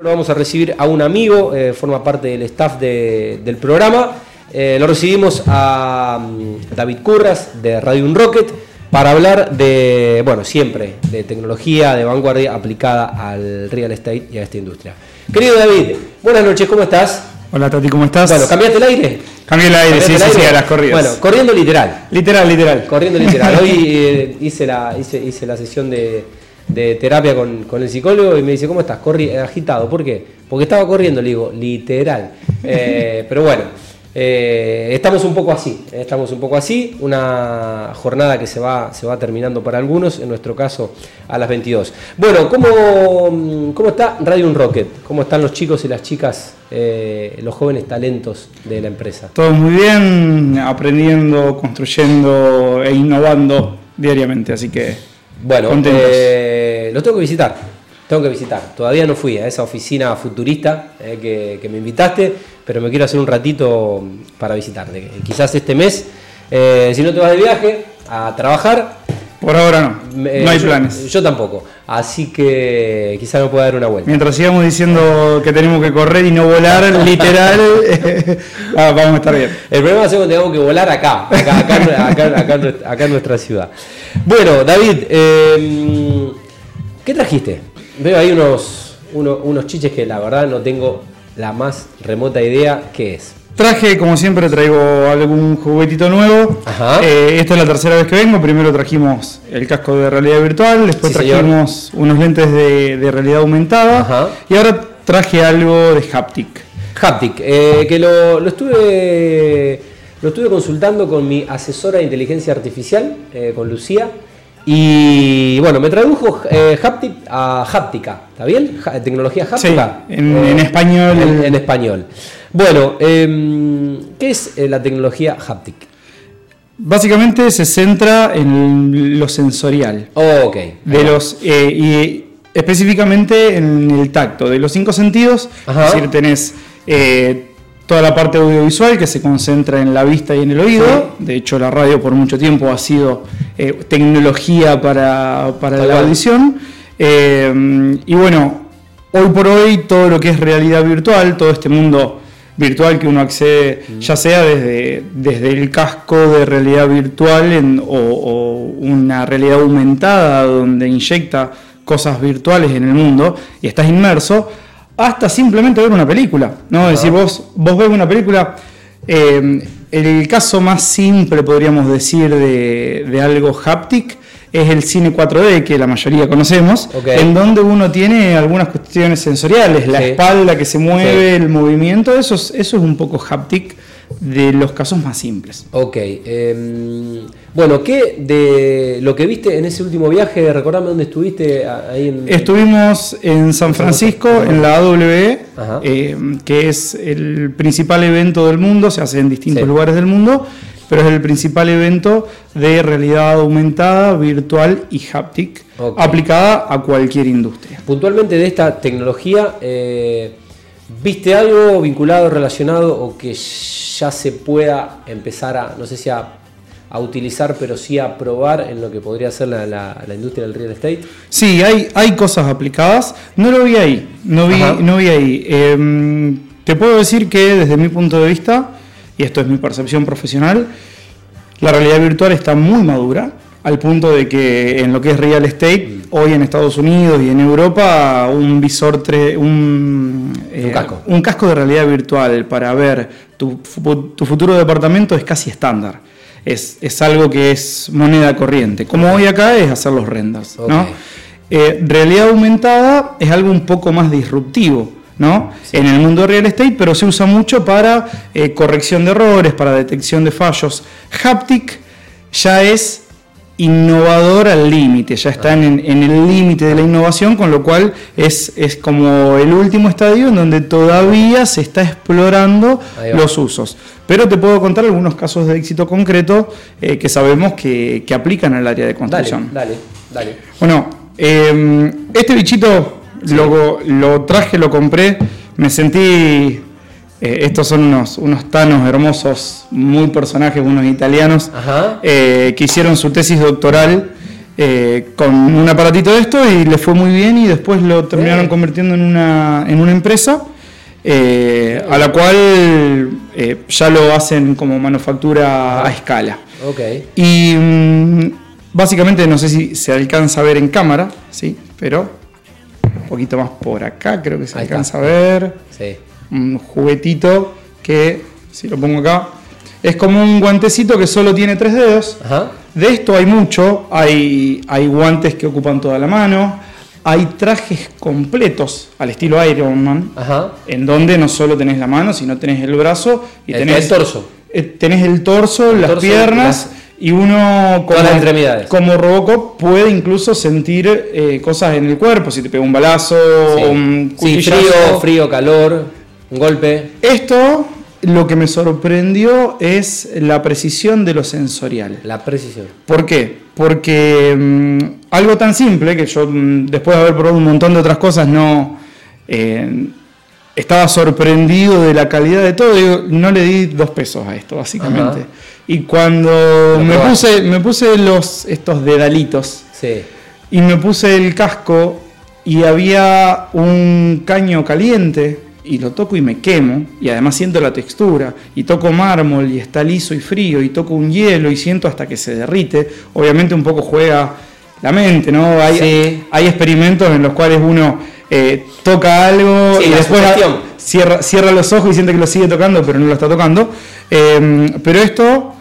Vamos a recibir a un amigo, eh, forma parte del staff de- del programa. Eh, lo recibimos a mm, David Curras de Radio Un Rocket para hablar de, bueno, siempre de tecnología de vanguardia aplicada al real estate y a esta industria. Querido David, buenas noches, ¿cómo estás? Hola Tati, ¿cómo estás? Bueno, ¿cambiaste el aire? Cambié el aire, sí, ¿Cambiaste sí, a las corridas. Bueno, corriendo literal. literal, literal. Corriendo literal. Hoy eh, hice, la, hice, hice la sesión de, de terapia con, con el psicólogo y me dice, ¿cómo estás? Corri agitado. ¿Por qué? Porque estaba corriendo, le digo, literal. Eh, pero bueno, eh, estamos un poco así. eh, Estamos un poco así. Una jornada que se va, se va terminando para algunos, en nuestro caso a las 22. Bueno, ¿cómo, cómo está Radio Un Rocket? ¿Cómo están los chicos y las chicas, eh, los jóvenes talentos de la empresa? Todo muy bien, aprendiendo, construyendo e innovando diariamente, así que Bueno, eh, los tengo que visitar. Tengo que visitar. Todavía no fui a esa oficina futurista eh, que, que me invitaste, pero me quiero hacer un ratito para visitarte. Quizás este mes, eh, si no te vas de viaje a trabajar, por ahora no, no hay yo- planes. Yo tampoco. Así que quizás me pueda dar una vuelta. Mientras sigamos diciendo que tenemos que correr y no volar, literal, ah, vamos a estar bien. El problema es cuando tengamos que volar acá, acá, acá, acá- acá en nuestra- ciudad. Bueno, David, eh, ¿qué trajiste? Veo ahí unos, uno- unos chiches que la verdad no tengo la más remota idea qué es. Traje, como siempre, traigo algún juguetito nuevo. Ajá. Eh, esta es la tercera vez que vengo. Primero trajimos el casco de realidad virtual, después Sí, señor. trajimos unos lentes de, de realidad aumentada Ajá. y ahora traje algo de haptic. Haptic, eh, que lo, lo estuve, lo estuve consultando con mi asesora de inteligencia artificial, eh, con Lucía, y bueno, me tradujo eh, Haptic a háptica, ¿está bien? Ja- tecnología háptica. Sí, en- en español. En, en español. Bueno, em, ¿qué es eh, la tecnología Haptic? Básicamente se centra en lo sensorial, Oh, ok. de los eh, y específicamente en el tacto, de los cinco sentidos. Ajá. Es decir, tenés eh, toda la parte audiovisual que se concentra en la vista y en el oído. De hecho, la radio por mucho tiempo ha sido tecnología para, para la audición. Y bueno, hoy por hoy todo lo que es realidad virtual, todo este mundo virtual que uno accede, ya sea desde, desde el casco de realidad virtual en- o, o una realidad aumentada donde inyecta cosas virtuales en el mundo y estás inmerso, hasta simplemente ver una película. ¿no? Es decir, vos, vos ves una película. eh, el caso más simple, podríamos decir, de, de algo haptic es el cine 4D, que la mayoría conocemos, en donde uno tiene algunas cuestiones sensoriales, la Sí. espalda que se mueve, Sí. el movimiento, eso es, eso es un poco haptic de los casos más simples. Ok. em, bueno, ¿qué de lo que viste en ese último viaje? Recordame dónde estuviste ahí en... Estuvimos en San Francisco, en la AWE, eh, que es el principal evento del mundo, se hace en distintos Sí. lugares del mundo, pero es el principal evento de realidad aumentada, virtual y haptic, aplicada a cualquier industria. Puntualmente de esta tecnología, eh, ¿viste algo vinculado, relacionado o que ya se pueda empezar a, no sé si a, a utilizar, pero sí a probar en lo que podría ser la, la- la industria del real estate? Sí, hay, hay cosas aplicadas. No lo vi ahí. No vi, Ajá. no vi ahí. Em, te puedo decir que desde mi punto de vista, y esto es mi percepción profesional, la realidad virtual está muy madura, al punto de que en lo que es real estate, hoy en Estados Unidos y en Europa, un visor, tre- un, eh, casco. un casco de realidad virtual para ver tu, tu futuro departamento es casi estándar. Es, es algo que es moneda corriente. Como hoy acá es hacer los renders. Eh, realidad aumentada es algo un poco más disruptivo. ¿No? En el mundo real estate, pero se usa mucho para eh, corrección de errores, para detección de fallos. Haptic ya es innovador al límite, ya están en, en el límite de la innovación, con lo cual es, es como el último estadio en donde todavía se está explorando los usos. Pero te puedo contar algunos casos de éxito concreto eh, que sabemos que, que aplican al área de Dale, construcción. dale, dale. Bueno, eh, este bichito lo, lo traje, lo compré, me sentí... eh, estos son unos, unos tanos hermosos, muy personajes, unos italianos, Ajá. eh, que hicieron su tesis doctoral eh, con un aparatito de esto y le fue muy bien y después lo terminaron convirtiendo en una, en una empresa eh, a la cual eh, ya lo hacen como manufactura a escala. Ok. Y mm, básicamente no sé si se alcanza a ver en cámara, ¿sí? pero un poquito más por acá creo que se Ahí está. alcanza a ver. Sí. Un juguetito que, si lo pongo acá, es como un guantecito que solo tiene tres dedos. Ajá. De esto hay mucho, hay, hay guantes que ocupan toda la mano, hay trajes completos al estilo Iron Man, Ajá. en donde no solo tenés la mano, sino tenés el brazo y El- tenés el torso. eh, Tenés el torso, El las torso, piernas y uno como Robocop puede incluso sentir eh, cosas en el cuerpo, si te pega un balazo, Sí. un Sí, cuchillazo. frío, frío, calor, un golpe. Esto lo que me sorprendió es la precisión de lo sensorial. La precisión. ¿Por qué? Porque mm, algo tan simple que yo mm, después de haber probado un montón de otras cosas no eh, estaba sorprendido de la calidad de todo. Digo, no le di dos pesos a esto básicamente. Ajá. Y cuando me puse, me puse los estos dedalitos Sí. y me puse el casco y había un caño caliente y lo toco y me quemo y además siento la textura y toco mármol y está liso y frío y toco un hielo y siento hasta que se derrite. Obviamente un poco juega la mente, ¿no? Hay, Sí. hay experimentos en los cuales uno eh, toca algo Sí, y después cierra, cierra los ojos y siente que lo sigue tocando pero no lo está tocando. Eh, pero esto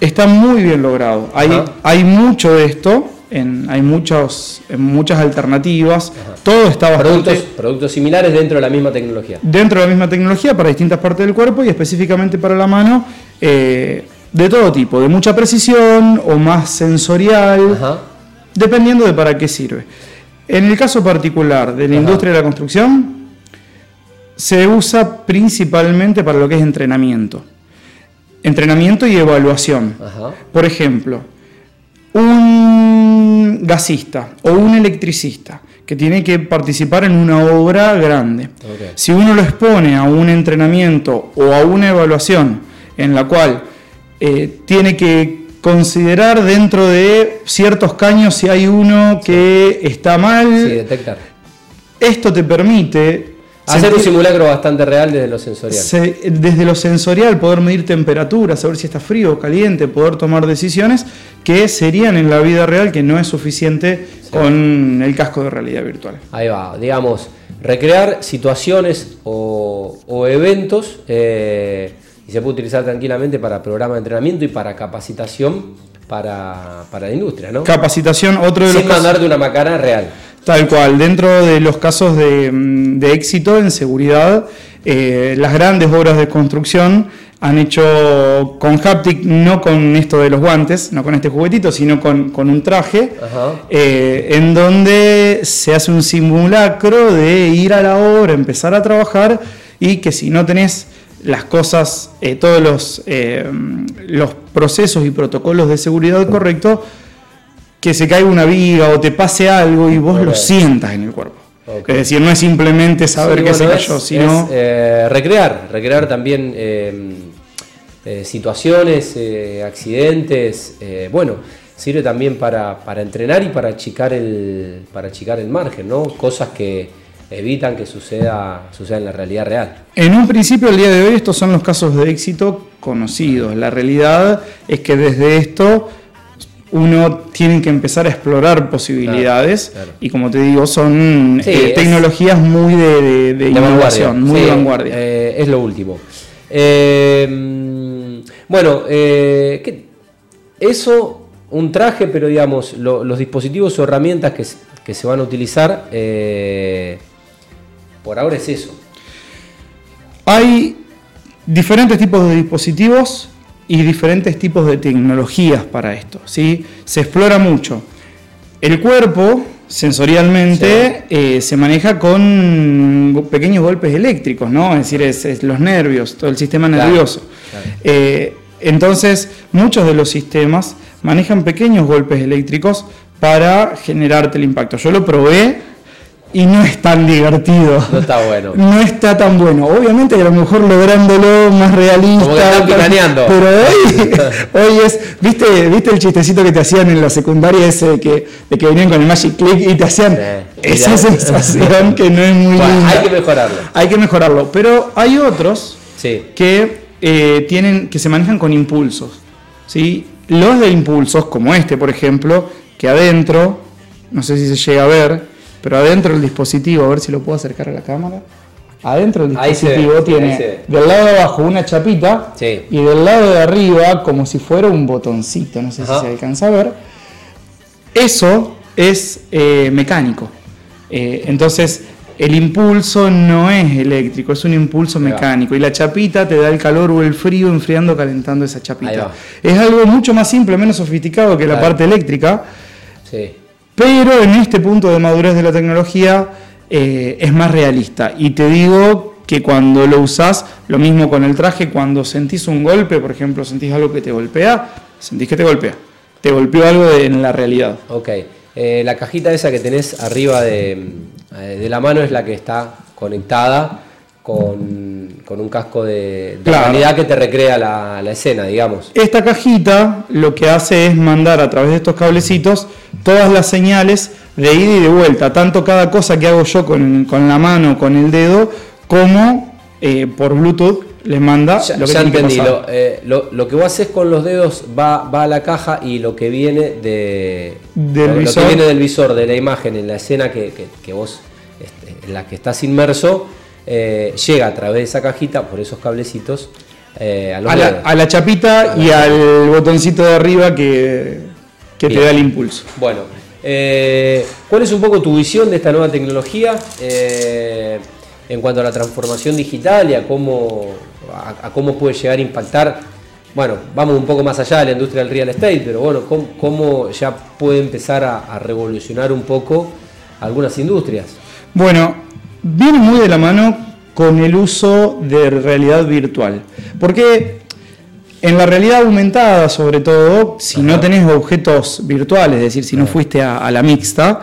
está muy bien logrado. Hay, Ajá. hay mucho de esto, en, hay muchos, en muchas alternativas. Todo está bastante Productos, productos similares dentro de la misma tecnología. dentro de la misma tecnología para distintas partes del cuerpo y específicamente para la mano. eh, de todo tipo, de mucha precisión o más sensorial, Ajá. Dependiendo de para qué sirve. En el caso particular de la Ajá. industria de la construcción, se usa principalmente para lo que es entrenamiento. Entrenamiento y evaluación. Ajá. Por ejemplo, un gasista o un electricista que tiene que participar en una obra grande. Si uno lo expone a un entrenamiento o a una evaluación en la cual eh, tiene que considerar dentro de ciertos caños si hay uno que está mal, Sí, detectar. esto te permite Hacer un simulacro bastante real desde lo sensorial. se- desde lo sensorial, poder medir temperatura, saber si está frío o caliente, poder tomar decisiones que serían en la vida real que no es suficiente con el casco de realidad virtual. Ahí va, digamos, recrear situaciones o, o eventos eh, y se puede utilizar tranquilamente para programa de entrenamiento y para capacitación para, para la industria, ¿no? Capacitación, otro de los Sin casos, mandarte una macana real. tal cual, dentro de los casos de, de éxito en seguridad, eh, las grandes obras de construcción han hecho con haptic, no con esto de los guantes, no con este juguetito, sino con, con un traje. Eh, en donde se hace un simulacro de ir a la obra, empezar a trabajar y que si no tenés las cosas, eh, todos los, eh, los procesos y protocolos de seguridad correctos, que se caiga una viga o te pase algo y vos lo sientas en el cuerpo. Es decir, no es simplemente saber Sí, que se bueno, cayó, es- sino... es, eh, recrear, recrear también situaciones, accidentes, bueno, sirve también para, para entrenar y para achicar el, para achicar el margen, ¿no? Cosas que evitan que suceda, suceda en la realidad real. En un principio, el día de hoy, estos son los casos de éxito conocidos. La realidad es que desde esto uno tiene que empezar a explorar posibilidades Claro, claro. y como te digo, son Sí, eh, tecnologías muy de, de- innovación, muy sí, de vanguardia. eh, es lo último. Eh, mm, bueno, eh, ¿qué- eso, un traje, pero digamos, lo- los dispositivos o herramientas que, se van a utilizar, por ahora es eso. Hay diferentes tipos de dispositivos y diferentes tipos de tecnologías para esto. ¿sí? Se explora mucho. El cuerpo, sensorialmente, eh, se maneja con pequeños golpes eléctricos, ¿no? Es decir, es, es los nervios, todo el sistema Claro, nervioso. claro. Eh, entonces, muchos de los sistemas manejan pequeños golpes eléctricos para generarte el impacto. Yo lo probé y no es tan divertido. No está bueno. No está tan bueno. Obviamente a lo mejor lográndolo más realista. Como que están picaneando. Pero hoy, hoy es, ¿viste, ¿viste el chistecito que te hacían en la secundaria ese de que, de que venían con el Magic Click y te hacían Sí, esa sensación que no es muy Bueno, linda? hay que mejorarlo. Hay que mejorarlo. Pero hay otros Sí. que eh, tienen, que se manejan con impulsos. ¿sí? Los de impulsos, como este, por ejemplo, que adentro, no sé si se llega a ver, pero adentro del dispositivo, a ver si lo puedo acercar a la cámara. Adentro del ve, dispositivo tiene del lado de abajo una chapita Sí. y del lado de arriba como si fuera un botoncito, no sé Ajá. si se alcanza a ver. Eso es eh, mecánico. Eh, entonces, el impulso no es eléctrico, es un impulso mecánico. Y la chapita te da el calor o el frío enfriando, calentando esa chapita. Es algo mucho más simple, menos sofisticado que la parte eléctrica, Sí. Pero en este punto de madurez de la tecnología eh, es más realista. Y te digo que cuando lo usás, lo mismo con el traje, cuando sentís un golpe, por ejemplo, sentís algo que te golpea, sentís que te golpea. Te golpeó algo en la realidad. Ok. Eh, la cajita esa que tenés arriba eh, de la mano es la que está conectada con, con un casco de, de Claro. realidad que te recrea la, la escena, digamos. Esta cajita lo que hace es mandar a través de estos cablecitos todas las señales de ida y de vuelta, tanto cada cosa que hago yo con, con la mano, con el dedo, como eh, por Bluetooth les manda Ya, lo que ya tiene que entendí. pasar. Lo, eh, lo- lo que vos haces con los dedos va, va a la caja y lo que viene de Del lo, lo visor. que viene del visor, de la imagen, en la escena que, que- que vos este, en la que estás inmerso, eh, llega a través de esa cajita por esos cablecitos eh, a la, dedos. a la chapita y al botoncito de arriba que, que te da el impulso. Bueno, eh, ¿cuál es un poco tu visión de esta nueva tecnología en cuanto a la transformación digital y a cómo, a, cómo puede llegar a impactar? Bueno, vamos un poco más allá de la industria del real estate, pero bueno, cómo, cómo ya puede empezar a, a revolucionar un poco algunas industrias. Bueno, viene muy de la mano con el uso de realidad virtual. Porque en la realidad aumentada, sobre todo, si no tenés objetos virtuales, es decir, si no fuiste a, a la mixta,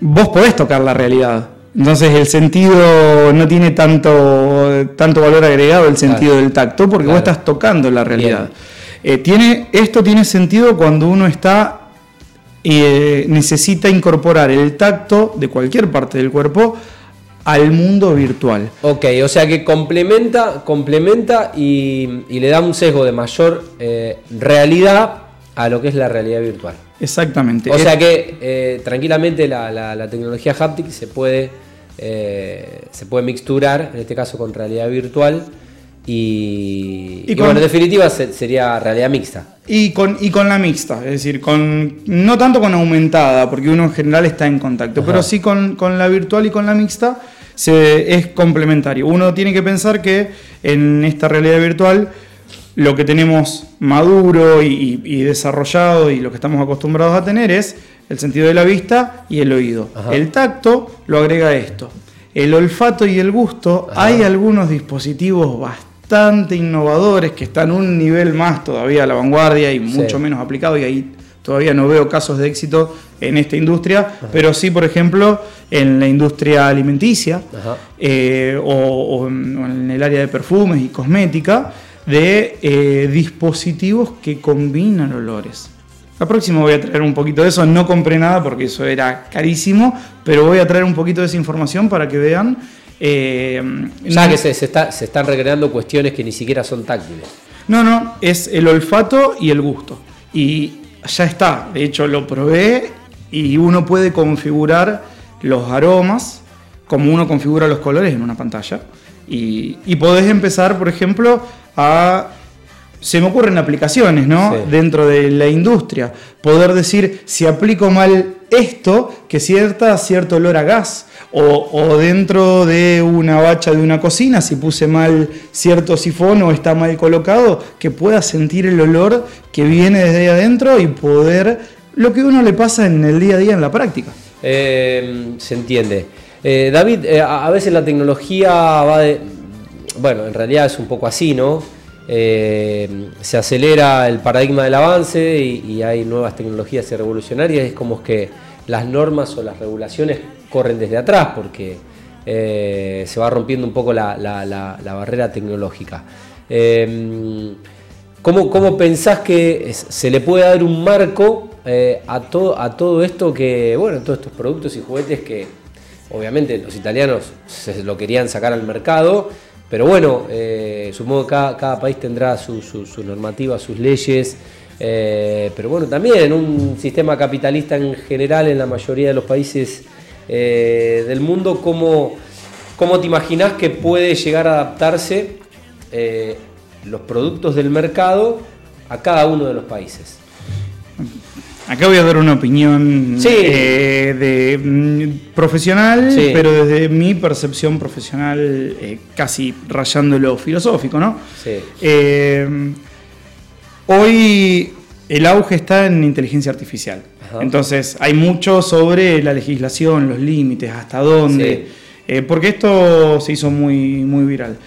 vos podés tocar la realidad. Entonces el sentido no tiene tanto, tanto valor agregado el sentido Claro. del tacto porque Claro. vos estás tocando la realidad. Eh, tiene, esto tiene sentido cuando uno está eh, necesita incorporar el tacto de cualquier parte del cuerpo al mundo virtual. Ok, o sea que complementa, complementa y, y le da un sesgo de mayor eh, realidad a lo que es la realidad virtual. Exactamente. O sea que eh, tranquilamente la, la- la tecnología haptic se puede, eh, se puede mixturar, en este caso con realidad virtual, y, Y y con- bueno, en definitiva se- sería realidad mixta. Y con, y con la mixta, es decir, con no tanto con aumentada, porque uno en general está en contacto, Ajá. pero sí con, con la virtual y con la mixta se, es complementario. Uno tiene que pensar que en esta realidad virtual lo que tenemos maduro y, y desarrollado y lo que estamos acostumbrados a tener es el sentido de la vista y el oído. Ajá. El tacto lo agrega esto. El olfato y el gusto, Ajá. hay algunos dispositivos bastante innovadores que están un nivel más todavía a la vanguardia y mucho menos aplicado y ahí todavía no veo casos de éxito en esta industria, pero sí, por ejemplo, en la industria alimenticia eh, o, o en, o en el área de perfumes y cosmética, de eh, dispositivos que combinan olores. La próxima voy a traer un poquito de eso, no compré nada porque eso era carísimo, pero voy a traer un poquito de esa información para que vean. Eh, Ya no- que se, se está- se están recreando cuestiones que ni siquiera son táctiles. no, no, es el olfato y el gusto. Y ya está, de hecho lo probé y uno puede configurar los aromas como uno configura los colores en una pantalla. Y, y podés empezar, por ejemplo, a... Se me ocurren aplicaciones, ¿no? Sí. Dentro de la industria. Poder decir, si aplico mal esto, que cierta cierto olor a gas. O, o dentro de una bacha de una cocina, si puse mal cierto sifón o está mal colocado, que pueda sentir el olor que viene desde ahí adentro y poder lo que uno le pasa en el día a día en la práctica. Eh, se entiende. Eh, David, eh, a a veces la tecnología va de. Bueno, en realidad es un poco así, ¿no? Eh, se acelera el paradigma del avance y, hay nuevas tecnologías revolucionarias. Es como que las normas o las regulaciones corren desde atrás porque eh, se va rompiendo un poco la, barrera tecnológica. Em, ¿cómo, pensás que se le puede dar un marco eh, a, a todo esto que, bueno, todos estos productos y juguetes que obviamente los italianos se lo querían sacar al mercado? Pero bueno, eh, supongo que cada, país tendrá su, su, normativa, sus leyes. pero bueno, también en un sistema capitalista en general, en la mayoría de los países eh, del mundo, ¿cómo, ¿cómo, te imaginas que puede llegar a adaptarse eh, los productos del mercado a cada uno de los países? Acá voy a dar una opinión eh, de, mm, profesional, pero desde mi percepción profesional, casi rayando lo filosófico, ¿no? hoy el auge está en inteligencia artificial. Entonces, hay mucho sobre la legislación, los límites, hasta dónde. Eh, porque esto se hizo muy, muy viral.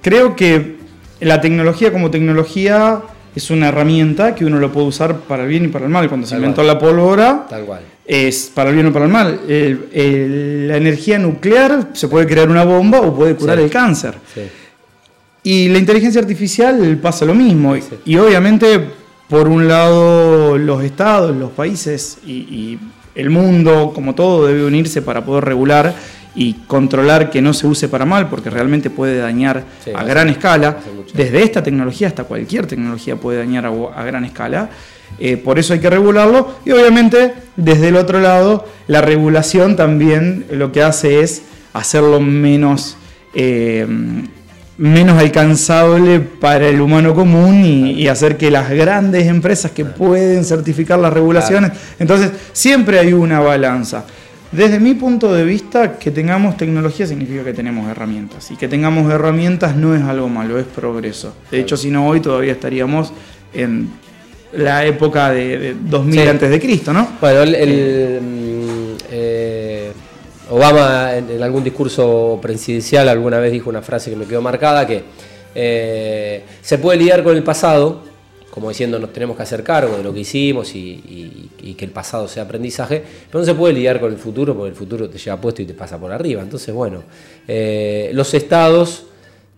Creo que la tecnología como tecnología es una herramienta que uno lo puede usar para el bien y para el mal. Cuando se inventó la pólvora, Tal cual. es para el bien o para el mal. la energía nuclear se puede crear una bomba o puede curar el cáncer. Y la inteligencia artificial pasa lo mismo. Y obviamente por un lado los estados, los países y, el mundo, como todo, debe unirse para poder regular y controlar que no se use para mal, porque realmente puede dañar a gran escala. Desde esta tecnología hasta cualquier tecnología puede dañar a, gran escala. Eh, por eso hay que regularlo. Y obviamente, desde el otro lado, la regulación también lo que hace es hacerlo menos eh, menos alcanzable para el humano común y, hacer que las grandes empresas que pueden certificar las regulaciones, entonces siempre hay una balanza. Desde mi punto de vista, que tengamos tecnología significa que tenemos herramientas. Y que tengamos herramientas no es algo malo, es progreso. De hecho, si no hoy todavía estaríamos en la época de, 2000 antes de Cristo, ¿no? Bueno, el, mm, eh, Obama en, algún discurso presidencial alguna vez dijo una frase que me quedó marcada, que eh, se puede lidiar con el pasado, como diciendo nos tenemos que hacer cargo de lo que hicimos y, que el pasado sea aprendizaje, pero no se puede lidiar con el futuro porque el futuro te lleva puesto y te pasa por arriba. Entonces, bueno, eh, los estados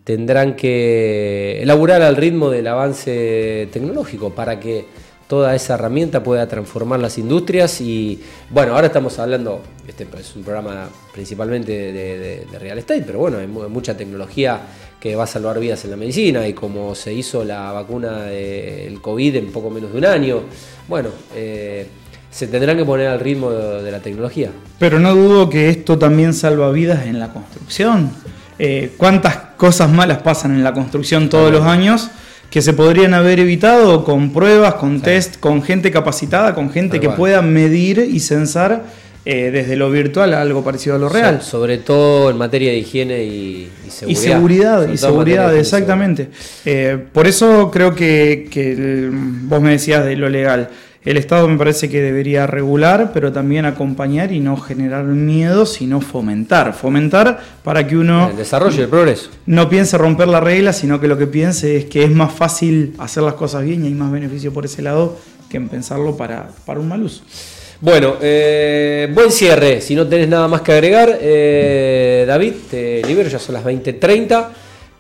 tendrán que elaborar al ritmo del avance tecnológico para que toda esa herramienta pueda transformar las industrias y bueno, ahora estamos hablando, este es un programa principalmente de, real estate, pero bueno, hay mucha tecnología que va a salvar vidas en la medicina y como se hizo la vacuna del COVID en poco menos de un año, bueno, eh, se tendrán que poner al ritmo de, la tecnología. Pero no dudo que esto también salva vidas en la construcción. Eh, ¿Cuántas cosas malas pasan en la construcción todos los años? que se podrían haber evitado con pruebas, con test, con gente capacitada, con gente que pueda medir y censar eh, desde lo virtual a algo parecido a lo real. sobre todo en materia de higiene y, seguridad. Y seguridad, y seguridad, exactamente. Eh, por eso creo que, que vos me decías de lo legal. El Estado me parece que debería regular, pero también acompañar y no generar miedo, sino fomentar. Fomentar para que uno... El desarrollo y el progreso. No piense romper la regla, sino que lo que piense es que es más fácil hacer las cosas bien y hay más beneficio por ese lado que en pensarlo para, para un mal uso. Bueno, eh, buen cierre. Si no tenés nada más que agregar, eh, David, te libero, ya son las 20.30,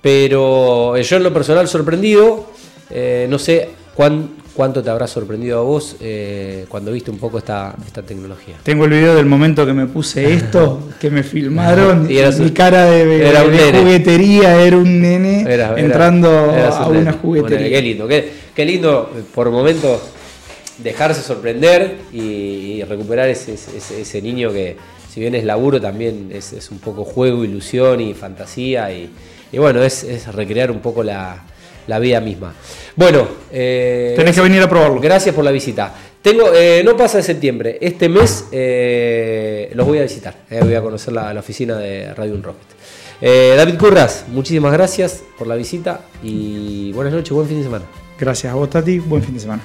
pero yo en lo personal sorprendido, eh, no sé cuán, ¿Cuánto te habrá sorprendido a vos eh, cuando viste un poco esta, esta tecnología? Tengo el video del momento que me puse esto, que me filmaron, y mi cara de, juguetería era un nene entrando a una juguetería. qué lindo, qué, lindo por momentos dejarse sorprender y, recuperar ese, ese, niño que, si bien es laburo, también es, un poco juego, ilusión y fantasía. Y, y bueno, es recrear un poco la la vida misma. Bueno, eh, tenés que venir a probarlo. Gracias por la visita. Tengo, eh, no pasa de septiembre, este mes eh, los voy a visitar. voy a conocer la, oficina de Radio Unrocket. David Curras, muchísimas gracias por la visita y buenas noches, buen fin de semana. Gracias a vos, Tati, buen fin de semana.